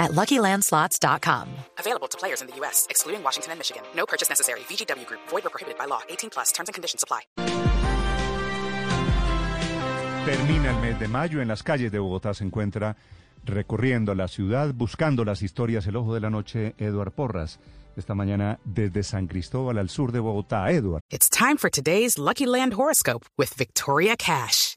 at LuckyLandSlots.com. Available to players in the U.S., excluding Washington and Michigan. No purchase necessary. VGW Group. Void or prohibited by law. 18 plus. Terms and conditions apply. Termina el mes de mayo. En las calles de Bogotá se encuentra recorriendo la ciudad, buscando las historias El Ojo de la Noche, Eduard Porras. Esta mañana desde San Cristóbal al sur de Bogotá. Eduard. It's time for today's Lucky Land horoscope with Victoria Cash.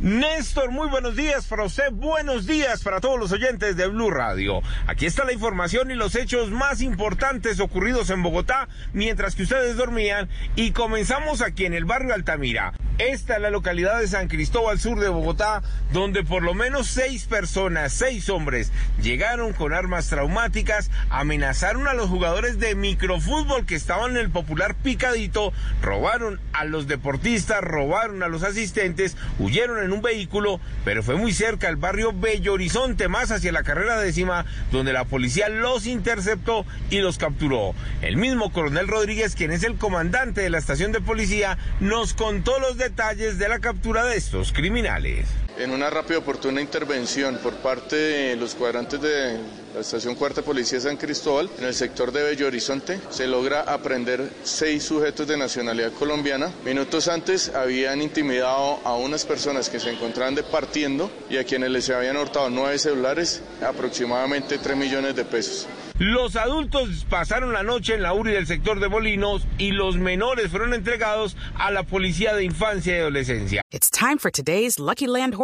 Néstor, muy buenos días para usted, buenos días para todos los oyentes de Blue Radio. Aquí está la información y los hechos más importantes ocurridos en Bogotá mientras que ustedes dormían y comenzamos aquí en el barrio Altamira. Esta es la localidad de San Cristóbal Sur de Bogotá, donde por lo menos seis personas, seis hombres, llegaron con armas traumáticas, amenazaron a los jugadores de microfútbol que estaban en el popular picadito, robaron a los deportistas, robaron a los asistentes, huyeron en un vehículo, pero fue muy cerca al barrio Bello Horizonte, más hacia la carrera décima, donde la policía los interceptó y los capturó. El mismo coronel Rodríguez, quien es el comandante de la estación de policía, nos contó los detalles de la captura de estos criminales. En una rápida y oportuna intervención por parte de los cuadrantes de la estación Cuarta Policía de San Cristóbal, en el sector de Bello Horizonte, se logra aprender seis sujetos de nacionalidad colombiana. Minutos antes habían intimidado a unas personas que se encontraban departiendo y a quienes les habían hurtado nueve celulares, aproximadamente tres millones de pesos. Los adultos pasaron la noche en la URI del sector de Molinos y los menores fueron entregados a la Policía de Infancia y Adolescencia. It's time for today's Lucky Land